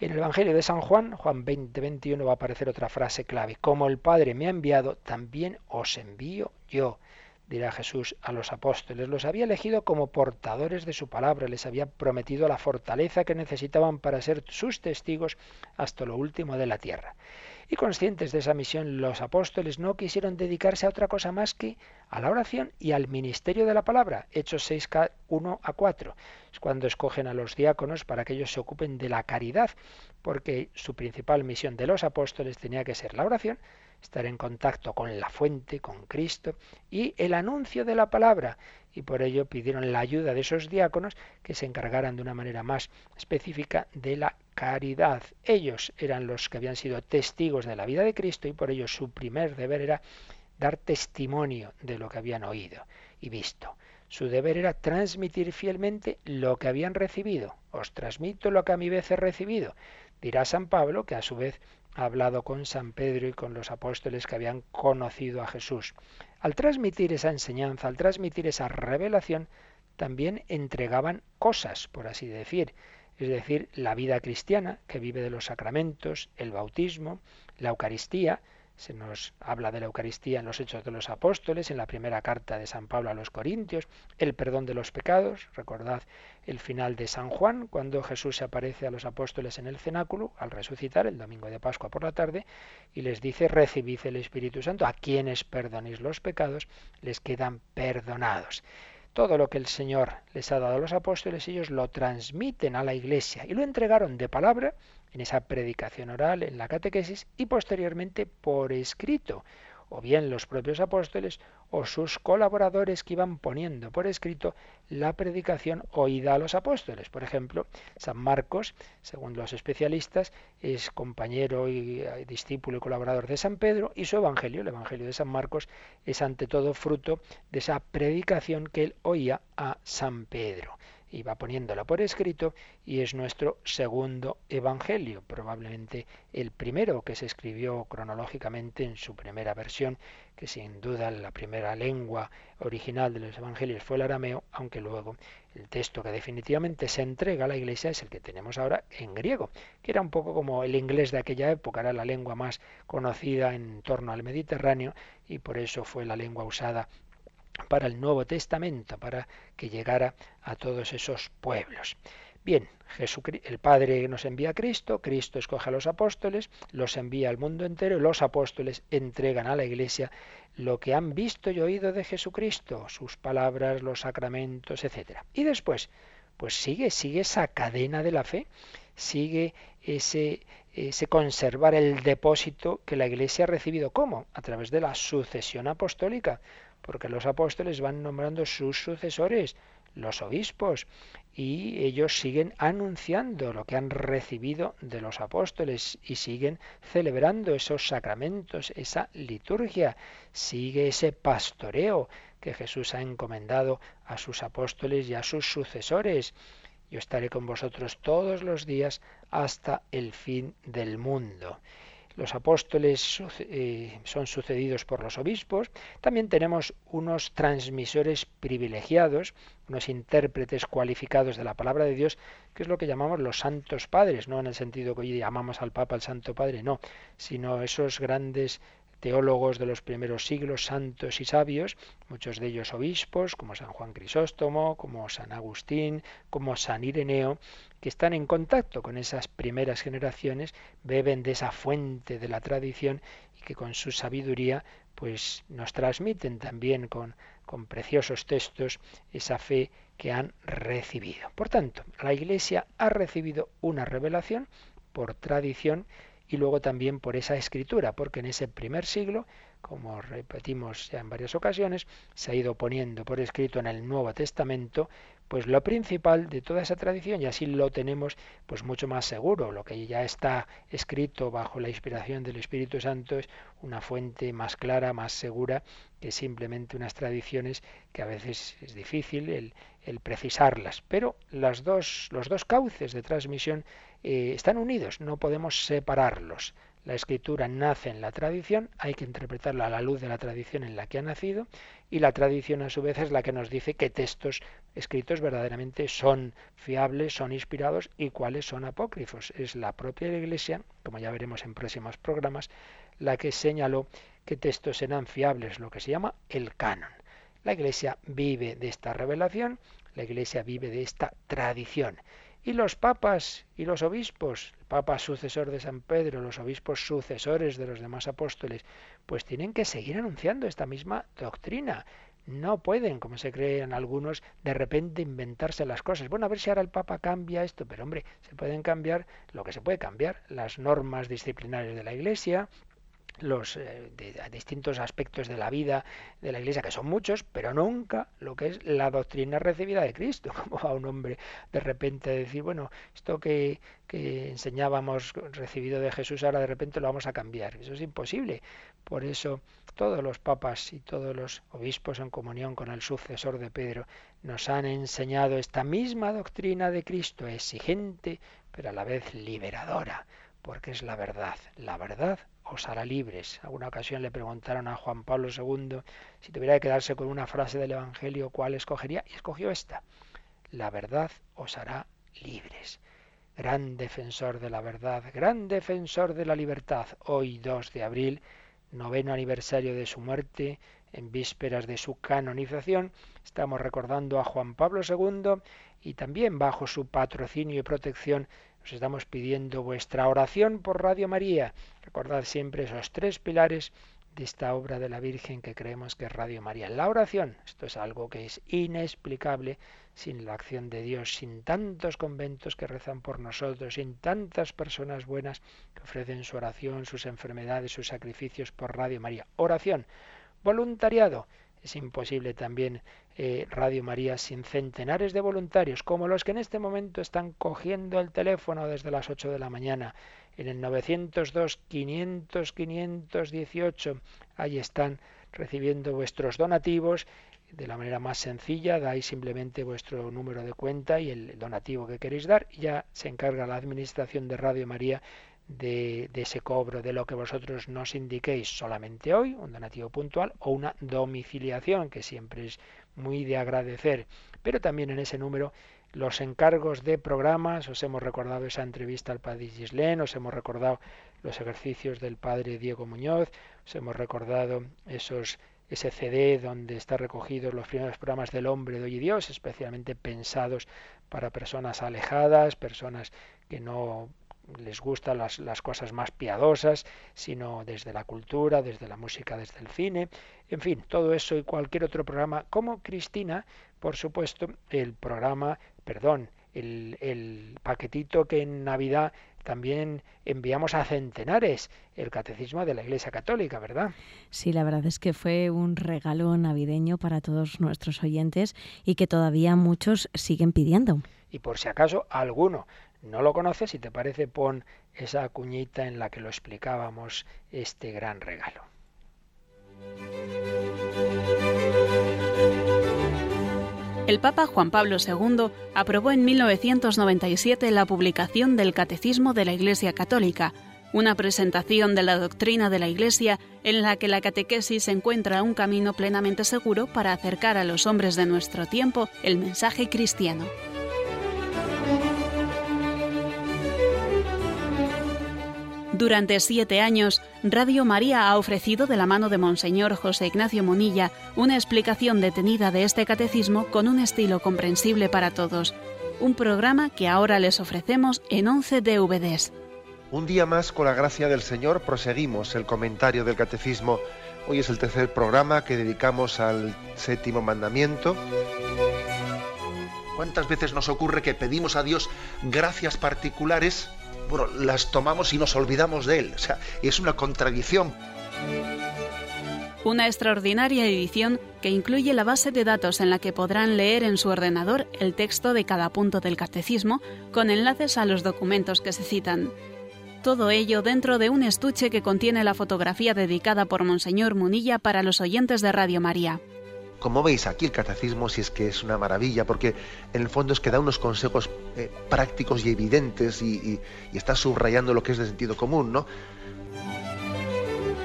En el Evangelio de San Juan, Juan 20, 21, va a aparecer otra frase clave. Como el Padre me ha enviado, también os envío yo dirá Jesús a los apóstoles, los había elegido como portadores de su palabra, les había prometido la fortaleza que necesitaban para ser sus testigos hasta lo último de la tierra. Y conscientes de esa misión, los apóstoles no quisieron dedicarse a otra cosa más que a la oración y al ministerio de la palabra. Hechos 6, 1 a 4. Es cuando escogen a los diáconos para que ellos se ocupen de la caridad, porque su principal misión de los apóstoles tenía que ser la oración estar en contacto con la fuente, con Cristo, y el anuncio de la palabra. Y por ello pidieron la ayuda de esos diáconos que se encargaran de una manera más específica de la caridad. Ellos eran los que habían sido testigos de la vida de Cristo y por ello su primer deber era dar testimonio de lo que habían oído y visto. Su deber era transmitir fielmente lo que habían recibido. Os transmito lo que a mi vez he recibido. Dirá San Pablo que a su vez hablado con San Pedro y con los apóstoles que habían conocido a Jesús. Al transmitir esa enseñanza, al transmitir esa revelación, también entregaban cosas, por así decir, es decir, la vida cristiana, que vive de los sacramentos, el bautismo, la Eucaristía, se nos habla de la Eucaristía en los Hechos de los Apóstoles, en la primera carta de San Pablo a los Corintios, el perdón de los pecados, recordad el final de San Juan, cuando Jesús se aparece a los apóstoles en el cenáculo al resucitar el domingo de Pascua por la tarde y les dice, recibid el Espíritu Santo, a quienes perdonéis los pecados, les quedan perdonados. Todo lo que el Señor les ha dado a los apóstoles, ellos lo transmiten a la iglesia y lo entregaron de palabra en esa predicación oral, en la catequesis y posteriormente por escrito, o bien los propios apóstoles o sus colaboradores que iban poniendo por escrito la predicación oída a los apóstoles. Por ejemplo, San Marcos, según los especialistas, es compañero y eh, discípulo y colaborador de San Pedro y su Evangelio, el Evangelio de San Marcos, es ante todo fruto de esa predicación que él oía a San Pedro y va poniéndola por escrito y es nuestro segundo evangelio, probablemente el primero que se escribió cronológicamente en su primera versión, que sin duda la primera lengua original de los evangelios fue el arameo, aunque luego el texto que definitivamente se entrega a la iglesia es el que tenemos ahora en griego, que era un poco como el inglés de aquella época, era la lengua más conocida en torno al Mediterráneo y por eso fue la lengua usada para el Nuevo Testamento, para que llegara a todos esos pueblos. Bien, el Padre nos envía a Cristo, Cristo escoge a los apóstoles, los envía al mundo entero y los apóstoles entregan a la Iglesia lo que han visto y oído de Jesucristo, sus palabras, los sacramentos, etc. Y después, pues sigue, sigue esa cadena de la fe, sigue ese, ese conservar el depósito que la Iglesia ha recibido. ¿Cómo? A través de la sucesión apostólica porque los apóstoles van nombrando sus sucesores, los obispos, y ellos siguen anunciando lo que han recibido de los apóstoles y siguen celebrando esos sacramentos, esa liturgia, sigue ese pastoreo que Jesús ha encomendado a sus apóstoles y a sus sucesores. Yo estaré con vosotros todos los días hasta el fin del mundo los apóstoles eh, son sucedidos por los obispos, también tenemos unos transmisores privilegiados, unos intérpretes cualificados de la palabra de Dios, que es lo que llamamos los santos padres, no en el sentido que hoy llamamos al Papa el Santo Padre, no, sino esos grandes teólogos de los primeros siglos, santos y sabios, muchos de ellos obispos, como San Juan Crisóstomo, como San Agustín, como San Ireneo, que están en contacto con esas primeras generaciones, beben de esa fuente de la tradición y que con su sabiduría pues nos transmiten también con, con preciosos textos esa fe que han recibido. Por tanto, la Iglesia ha recibido una revelación por tradición y luego también por esa escritura, porque en ese primer siglo, como repetimos ya en varias ocasiones, se ha ido poniendo por escrito en el Nuevo Testamento, pues lo principal de toda esa tradición y así lo tenemos pues mucho más seguro, lo que ya está escrito bajo la inspiración del Espíritu Santo es una fuente más clara, más segura que simplemente unas tradiciones que a veces es difícil el, precisarlas, pero las dos, los dos cauces de transmisión eh, están unidos, no podemos separarlos. La escritura nace en la tradición, hay que interpretarla a la luz de la tradición en la que ha nacido, y la tradición a su vez es la que nos dice qué textos escritos verdaderamente son fiables, son inspirados y cuáles son apócrifos. Es la propia Iglesia, como ya veremos en próximos programas, la que señaló qué textos eran fiables, lo que se llama el canon. La Iglesia vive de esta revelación, la Iglesia vive de esta tradición. Y los papas y los obispos, el papa sucesor de San Pedro, los obispos sucesores de los demás apóstoles, pues tienen que seguir anunciando esta misma doctrina. No pueden, como se creen algunos, de repente inventarse las cosas. Bueno, a ver si ahora el Papa cambia esto, pero hombre, se pueden cambiar lo que se puede cambiar, las normas disciplinarias de la Iglesia, los eh, distintos aspectos de la vida de la Iglesia, que son muchos, pero nunca lo que es la doctrina recibida de Cristo. Como va un hombre de repente a decir, bueno, esto que, que enseñábamos recibido de Jesús ahora de repente lo vamos a cambiar. Eso es imposible. Por eso todos los papas y todos los obispos en comunión con el sucesor de Pedro nos han enseñado esta misma doctrina de Cristo, exigente, pero a la vez liberadora, porque es la verdad. La verdad os hará libres. Alguna ocasión le preguntaron a Juan Pablo II si tuviera que quedarse con una frase del Evangelio, ¿cuál escogería? Y escogió esta. La verdad os hará libres. Gran defensor de la verdad, gran defensor de la libertad. Hoy 2 de abril noveno aniversario de su muerte, en vísperas de su canonización, estamos recordando a Juan Pablo II y también bajo su patrocinio y protección os estamos pidiendo vuestra oración por Radio María. Recordad siempre esos tres pilares de esta obra de la Virgen que creemos que es Radio María. La oración, esto es algo que es inexplicable sin la acción de Dios, sin tantos conventos que rezan por nosotros, sin tantas personas buenas que ofrecen su oración, sus enfermedades, sus sacrificios por Radio María. Oración, voluntariado. Es imposible también eh, Radio María sin centenares de voluntarios, como los que en este momento están cogiendo el teléfono desde las 8 de la mañana en el 902 500 518. Ahí están recibiendo vuestros donativos de la manera más sencilla, dais simplemente vuestro número de cuenta y el donativo que queréis dar y ya se encarga la administración de Radio María de, ese cobro, de lo que vosotros nos indiquéis solamente hoy, un donativo puntual o una domiciliación, que siempre es muy de agradecer. Pero también en ese número los encargos de programas, os hemos recordado esa entrevista al padre Gislén, os hemos recordado los ejercicios del padre Diego Muñoz, os hemos recordado esos ese CD donde está recogidos los primeros programas del hombre de hoy y Dios, especialmente pensados para personas alejadas, personas que no les gustan las, las, cosas más piadosas, sino desde la cultura, desde la música, desde el cine, en fin, todo eso y cualquier otro programa, como Cristina, por supuesto, el programa, perdón, el, el paquetito que en Navidad también enviamos a centenares el catecismo de la Iglesia Católica, ¿verdad? Sí, la verdad es que fue un regalo navideño para todos nuestros oyentes y que todavía muchos siguen pidiendo. Y por si acaso alguno no lo conoce, si te parece, pon esa cuñita en la que lo explicábamos este gran regalo. El Papa Juan Pablo II aprobó en 1997 la publicación del Catecismo de la Iglesia Católica, una presentación de la doctrina de la Iglesia en la que la catequesis encuentra un camino plenamente seguro para acercar a los hombres de nuestro tiempo el mensaje cristiano. Durante siete años, Radio María ha ofrecido de la mano de Monseñor José Ignacio Monilla una explicación detenida de este catecismo con un estilo comprensible para todos. Un programa que ahora les ofrecemos en 11 DVDs. Un día más, con la gracia del Señor, proseguimos el comentario del catecismo. Hoy es el tercer programa que dedicamos al séptimo mandamiento. ¿Cuántas veces nos ocurre que pedimos a Dios gracias particulares? Bueno, las tomamos y nos olvidamos de él. Es una contradicción. Una extraordinaria edición que incluye la base de datos en la que podrán leer en su ordenador el texto de cada punto del catecismo con enlaces a los documentos que se citan. Todo ello dentro de un estuche que contiene la fotografía dedicada por Monseñor Munilla para los oyentes de Radio María. Como veis aquí el catecismo si es que es una maravilla porque en el fondo es que da unos consejos eh, prácticos y evidentes y, y está subrayando lo que es de sentido común, ¿no?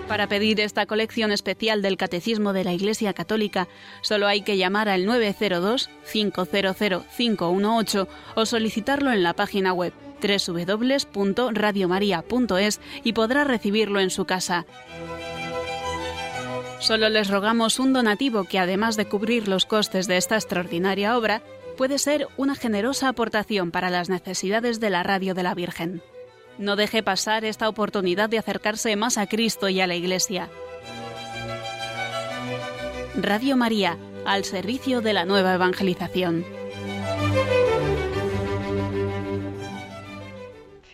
Para pedir esta colección especial del Catecismo de la Iglesia Católica, solo hay que llamar al 902-500-518 o solicitarlo en la página web www.radiomaria.es y podrá recibirlo en su casa. Solo les rogamos un donativo que, además de cubrir los costes de esta extraordinaria obra, puede ser una generosa aportación para las necesidades de la Radio de la Virgen. No deje pasar esta oportunidad de acercarse más a Cristo y a la Iglesia. Radio María, al servicio de la nueva evangelización.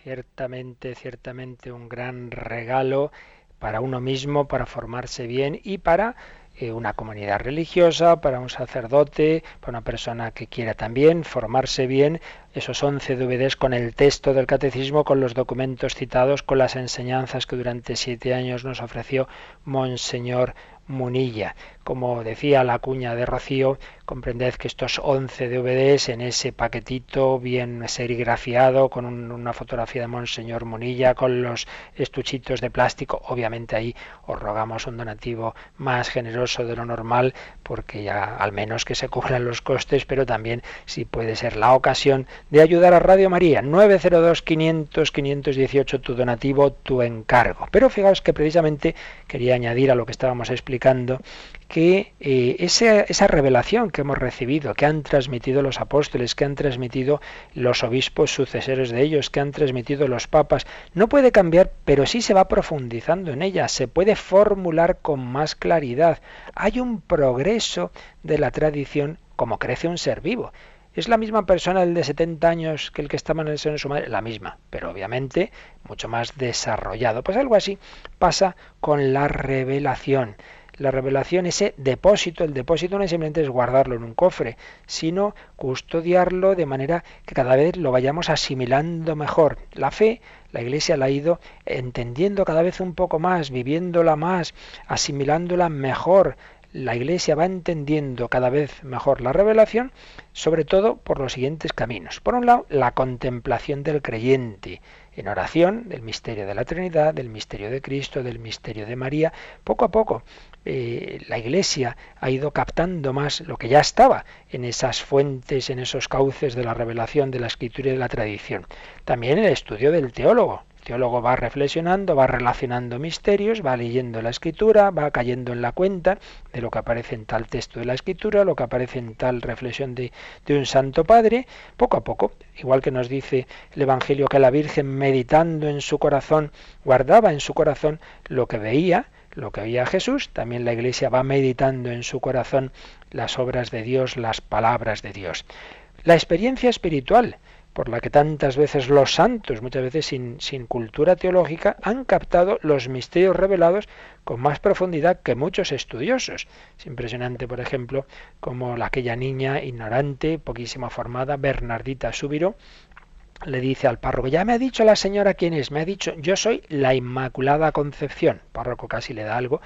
Ciertamente, ciertamente un gran regalo para uno mismo, para formarse bien y para eh, una comunidad religiosa, para un sacerdote, para una persona que quiera también formarse bien, esos 11 DVDs con el texto del catecismo, con los documentos citados, con las enseñanzas que durante siete años nos ofreció Monseñor Munilla. Como decía la cuña de Rocío, comprended que estos 11 DVDs en ese paquetito bien serigrafiado, con una fotografía de Monseñor Munilla, con los estuchitos de plástico, obviamente ahí os rogamos un donativo más generoso de lo normal, porque ya al menos que se cubran los costes, pero también si puede ser la ocasión de ayudar a Radio María. 902-500-518 tu donativo, tu encargo. Pero fijaos que precisamente quería añadir a lo que estábamos explicando que eh, esa, esa, revelación que hemos recibido, que han transmitido los apóstoles, que han transmitido los obispos sucesores de ellos, que han transmitido los papas, no puede cambiar, pero sí se va profundizando en ella, se puede formular con más claridad. Hay un progreso de la tradición como crece un ser vivo. ¿Es la misma persona el de 70 años que el que estaba en el seno de su madre? La misma, pero obviamente mucho más desarrollado. Pues algo así pasa con la revelación la revelación, ese depósito, el depósito no simplemente es guardarlo en un cofre, sino custodiarlo de manera que cada vez lo vayamos asimilando mejor. La fe, la Iglesia la ha ido entendiendo cada vez un poco más, viviéndola más, asimilándola mejor. La Iglesia va entendiendo cada vez mejor la revelación, sobre todo por los siguientes caminos. Por un lado, la contemplación del creyente en oración del misterio de la Trinidad, del misterio de Cristo, del misterio de María. Poco a poco eh, la Iglesia ha ido captando más lo que ya estaba en esas fuentes, en esos cauces de la revelación de la escritura y de la tradición. También el estudio del teólogo. Teólogo va reflexionando, va relacionando misterios, va leyendo la escritura, va cayendo en la cuenta de lo que aparece en tal texto de la escritura, lo que aparece en tal reflexión de, de un santo padre, poco a poco, igual que nos dice el Evangelio que la Virgen meditando en su corazón, guardaba en su corazón lo que veía, lo que veía Jesús, también la Iglesia va meditando en su corazón las obras de Dios, las palabras de Dios. La experiencia espiritual, por la que tantas veces los santos, muchas veces sin, cultura teológica, han captado los misterios revelados con más profundidad que muchos estudiosos. Es impresionante, por ejemplo, como aquella niña ignorante, poquísima formada, Bernardita Súbiro, le dice al párroco, ya me ha dicho la señora quién es, me ha dicho, yo soy la Inmaculada Concepción. El párroco casi le da algo,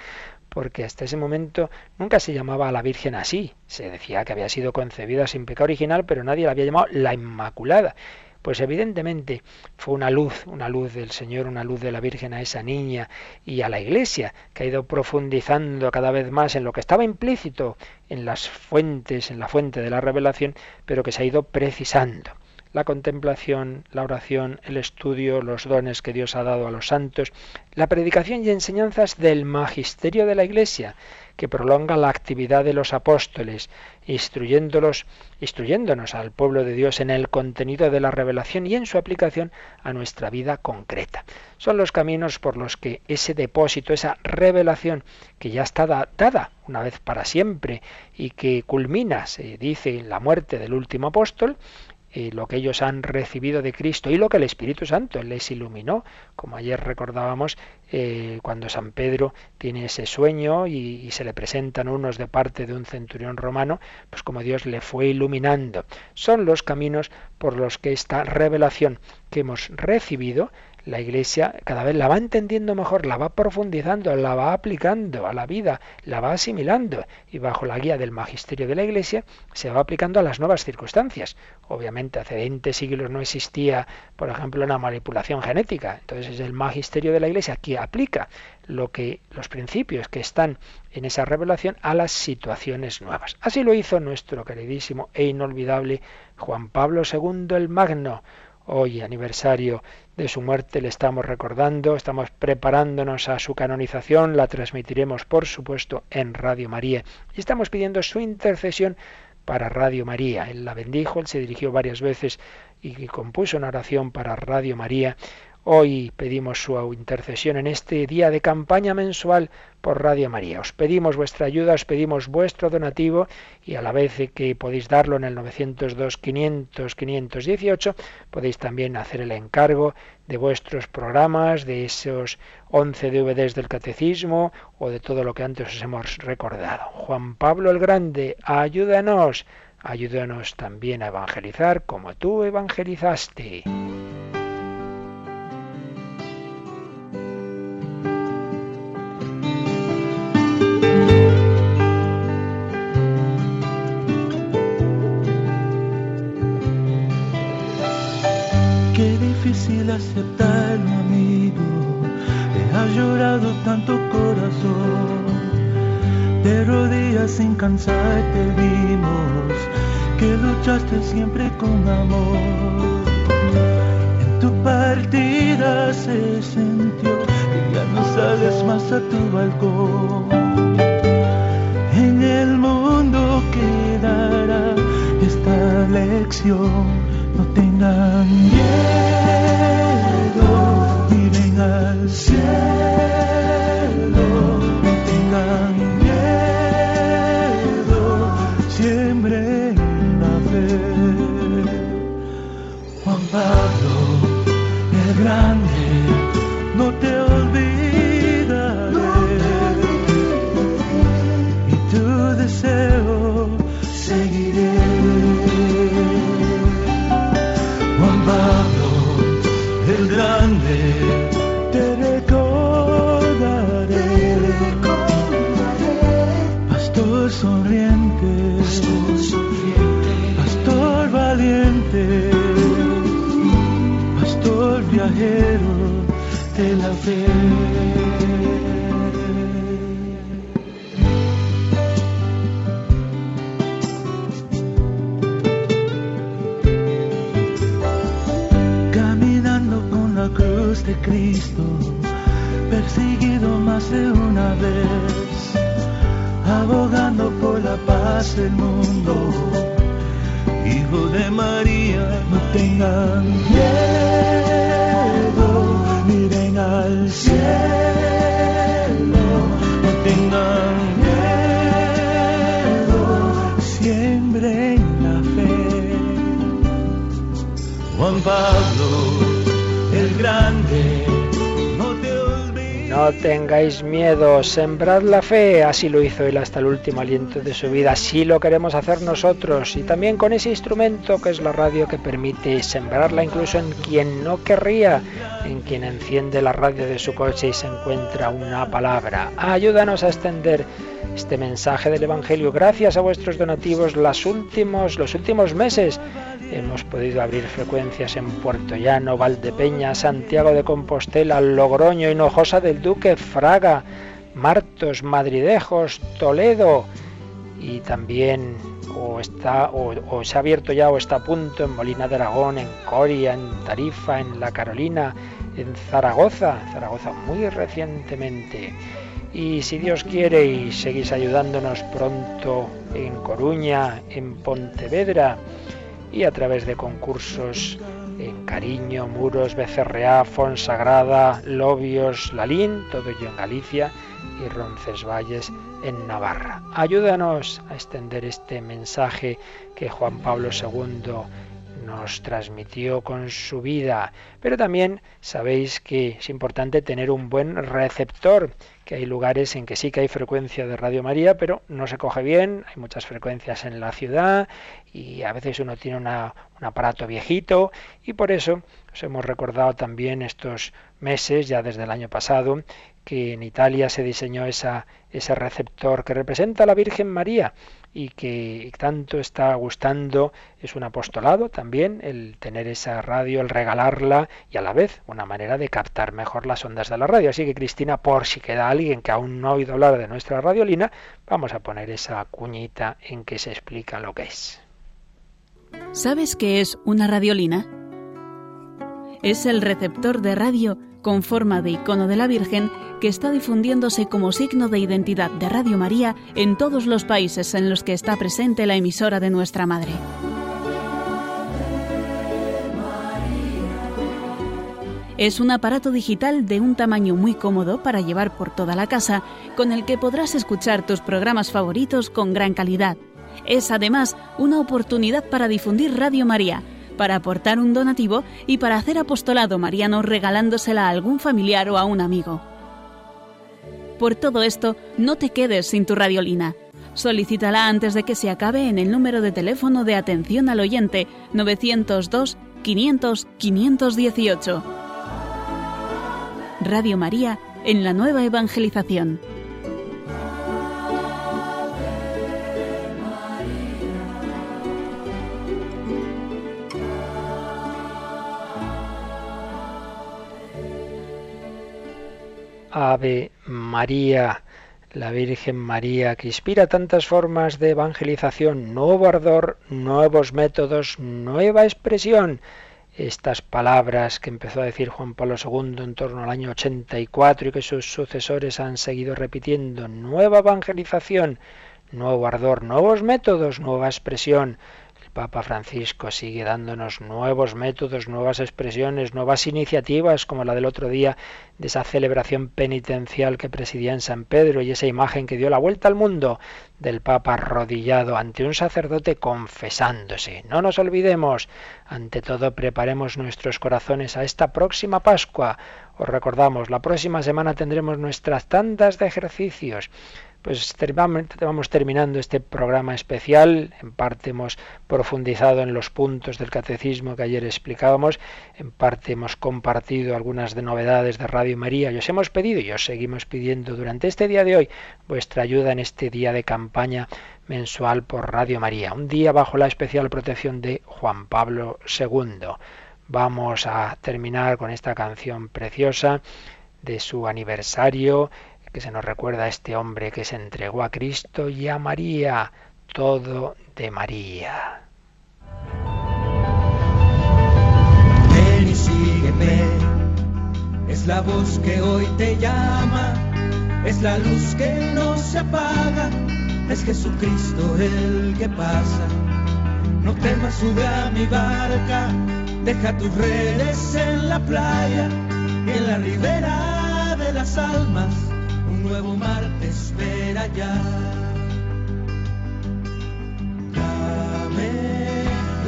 porque hasta ese momento nunca se llamaba a la Virgen así. Se decía que había sido concebida sin pecado original, pero nadie la había llamado la Inmaculada. Pues evidentemente fue una luz, una luz del Señor, una luz de la Virgen a esa niña y a la Iglesia, que ha ido profundizando cada vez más en lo que estaba implícito en las fuentes, en la fuente de la revelación, pero que se ha ido precisando la contemplación, la oración, el estudio, los dones que Dios ha dado a los santos, la predicación y enseñanzas del magisterio de la Iglesia, que prolonga la actividad de los apóstoles, instruyéndolos, instruyéndonos al pueblo de Dios en el contenido de la revelación y en su aplicación a nuestra vida concreta. Son los caminos por los que ese depósito, esa revelación que ya está dada una vez para siempre y que culmina, se dice, en la muerte del último apóstol, lo que ellos han recibido de Cristo y lo que el Espíritu Santo les iluminó, como ayer recordábamos eh, cuando San Pedro tiene ese sueño y, y, se le presentan unos de parte de un centurión romano, pues como Dios le fue iluminando. Son los caminos por los que esta revelación que hemos recibido la Iglesia cada vez la va entendiendo mejor, la va profundizando, la va aplicando a la vida, la va asimilando y bajo la guía del magisterio de la Iglesia se va aplicando a las nuevas circunstancias. Obviamente hace 20 siglos no existía, por ejemplo, una manipulación genética. Entonces es el magisterio de la Iglesia que aplica lo que los principios que están en esa revelación a las situaciones nuevas. Así lo hizo nuestro queridísimo e inolvidable Juan Pablo II el Magno. Hoy aniversario de su muerte le estamos recordando, estamos preparándonos a su canonización, la transmitiremos por supuesto en Radio María y estamos pidiendo su intercesión para Radio María. Él la bendijo, él se dirigió varias veces y compuso una oración para Radio María Hoy pedimos su intercesión en este día de campaña mensual por Radio María. Os pedimos vuestra ayuda, os pedimos vuestro donativo y a la vez que podéis darlo en el 902 500 518, podéis también hacer el encargo de vuestros programas, de esos 11 DVDs del catecismo o de todo lo que antes os hemos recordado. Juan Pablo el Grande, ayúdanos, ayúdanos también a evangelizar como tú evangelizaste. Difícil aceptarlo, amigo. Te ha llorado tanto corazón. De rodillas sin cansar te vimos que luchaste siempre con amor. En tu partida se sintió que ya no sales más a tu balcón. En el mundo quedará esta lección, no tengan miedo, miren al cielo, no tengan miedo, siempre la fe. Juan Pablo, el grande, no te olvidaré. Miedo, sembrad la fe, así lo hizo él hasta el último aliento de su vida, así lo queremos hacer nosotros y también con ese instrumento que es la radio que permite sembrarla incluso en quien no querría, en quien enciende la radio de su coche y se encuentra una palabra. Ayúdanos a extender este mensaje del Evangelio. Gracias a vuestros donativos los últimos, los últimos meses hemos podido abrir frecuencias en Puerto Llano, Valdepeña, Santiago de Compostela, Logroño, Hinojosa del Duque, Fraga, Martos, Madridejos, Toledo y también o está o, se ha abierto ya o está a punto en Molina de Aragón, en Coria, en Tarifa, en La Carolina, en Zaragoza, Zaragoza muy recientemente. Y si Dios quiere y seguís ayudándonos pronto en Coruña, en Pontevedra y a través de concursos en Cariño, Muros, Becerreá, Fonsagrada, Lobios, Lalín, todo ello en Galicia y Roncesvalles en Navarra. Ayúdanos a extender este mensaje que Juan Pablo II nos transmitió con su vida. Pero también sabéis que es importante tener un buen receptor, que hay lugares en que sí que hay frecuencia de Radio María, pero no se coge bien, hay muchas frecuencias en la ciudad y a veces uno tiene una, un aparato viejito y por eso os hemos recordado también estos meses, ya desde el año pasado, que en Italia se diseñó esa, ese receptor que representa a la Virgen María y que tanto está gustando, es un apostolado también el tener esa radio, el regalarla y a la vez una manera de captar mejor las ondas de la radio. Así que Cristina, por si queda alguien que aún no ha oído hablar de nuestra radiolina, vamos a poner esa cuñita en que se explica lo que es. ¿Sabes qué es una radiolina? Es el receptor de radio con forma de icono de la Virgen que está difundiéndose como signo de identidad de Radio María en todos los países en los que está presente la emisora de nuestra Madre. Es un aparato digital de un tamaño muy cómodo para llevar por toda la casa, con el que podrás escuchar tus programas favoritos con gran calidad. Es además una oportunidad para difundir Radio María, para aportar un donativo y para hacer apostolado mariano regalándosela a algún familiar o a un amigo. Por todo esto, no te quedes sin tu radiolina. Solicítala antes de que se acabe en el número de teléfono de atención al oyente 902 500 518. Radio María en la nueva evangelización. Ave María, la Virgen María, que inspira tantas formas de evangelización, nuevo ardor, nuevos métodos, nueva expresión. Estas palabras que empezó a decir Juan Pablo II en torno al año 84 y que sus sucesores han seguido repitiendo, nueva evangelización, nuevo ardor, nuevos métodos, nueva expresión. Papa Francisco sigue dándonos nuevos métodos, nuevas expresiones, nuevas iniciativas, como la del otro día de esa celebración penitencial que presidía en San Pedro y esa imagen que dio la vuelta al mundo del Papa arrodillado ante un sacerdote confesándose. No nos olvidemos, ante todo preparemos nuestros corazones a esta próxima Pascua. Os recordamos, la próxima semana tendremos nuestras tandas de ejercicios pues vamos terminando este programa especial. En parte hemos profundizado en los puntos del catecismo que ayer explicábamos. En parte hemos compartido algunas de novedades de Radio María. Y os hemos pedido y os seguimos pidiendo durante este día de hoy vuestra ayuda en este día de campaña mensual por Radio María. Un día bajo la especial protección de Juan Pablo II. Vamos a terminar con esta canción preciosa de su aniversario que se nos recuerda a este hombre que se entregó a Cristo y a María, todo de María. Ven y sígueme, es la voz que hoy te llama, es la luz que no se apaga, es Jesucristo el que pasa. No temas, sube a mi barca, deja tus redes en la playa en la ribera de las almas nuevo mar te espera ya. Dame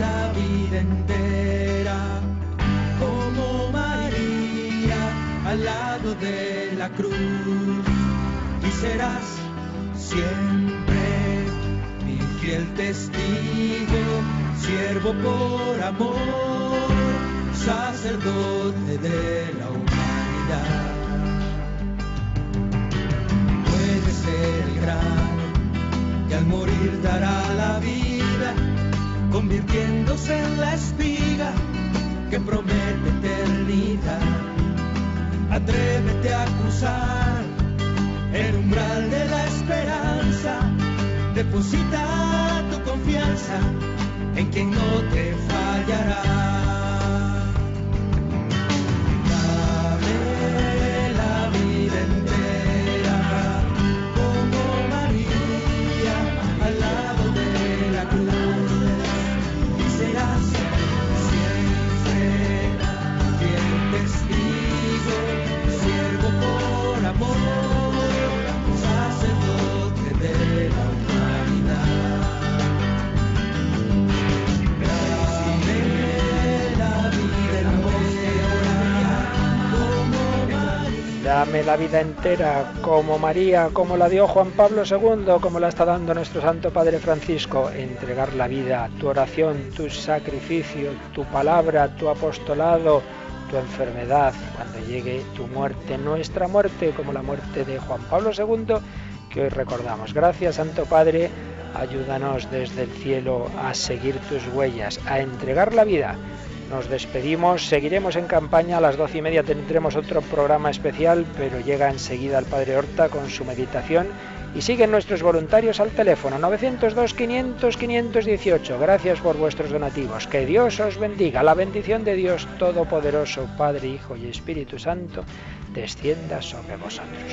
la vida entera como María al lado de la cruz y serás siempre mi fiel testigo, siervo por amor, sacerdote de la humanidad. Grano y al morir dará la vida, convirtiéndose en la espiga que promete eternidad. Atrévete a cruzar el umbral de la esperanza, deposita tu confianza en quien no te fallará. Dame la vida entera como María, como la dio Juan Pablo II, como la está dando nuestro Santo Padre Francisco. Entregar la vida, tu oración, tu sacrificio, tu palabra, tu apostolado, tu enfermedad, cuando llegue tu muerte, nuestra muerte, como la muerte de Juan Pablo II, que hoy recordamos. Gracias, Santo Padre, ayúdanos desde el cielo a seguir tus huellas, a entregar la vida nos despedimos, seguiremos en campaña, a las doce y media tendremos otro programa especial, pero llega enseguida el Padre Horta con su meditación y siguen nuestros voluntarios al teléfono 902-500-518. Gracias por vuestros donativos. Que Dios os bendiga. La bendición de Dios Todopoderoso, Padre, Hijo y Espíritu Santo, descienda sobre vosotros.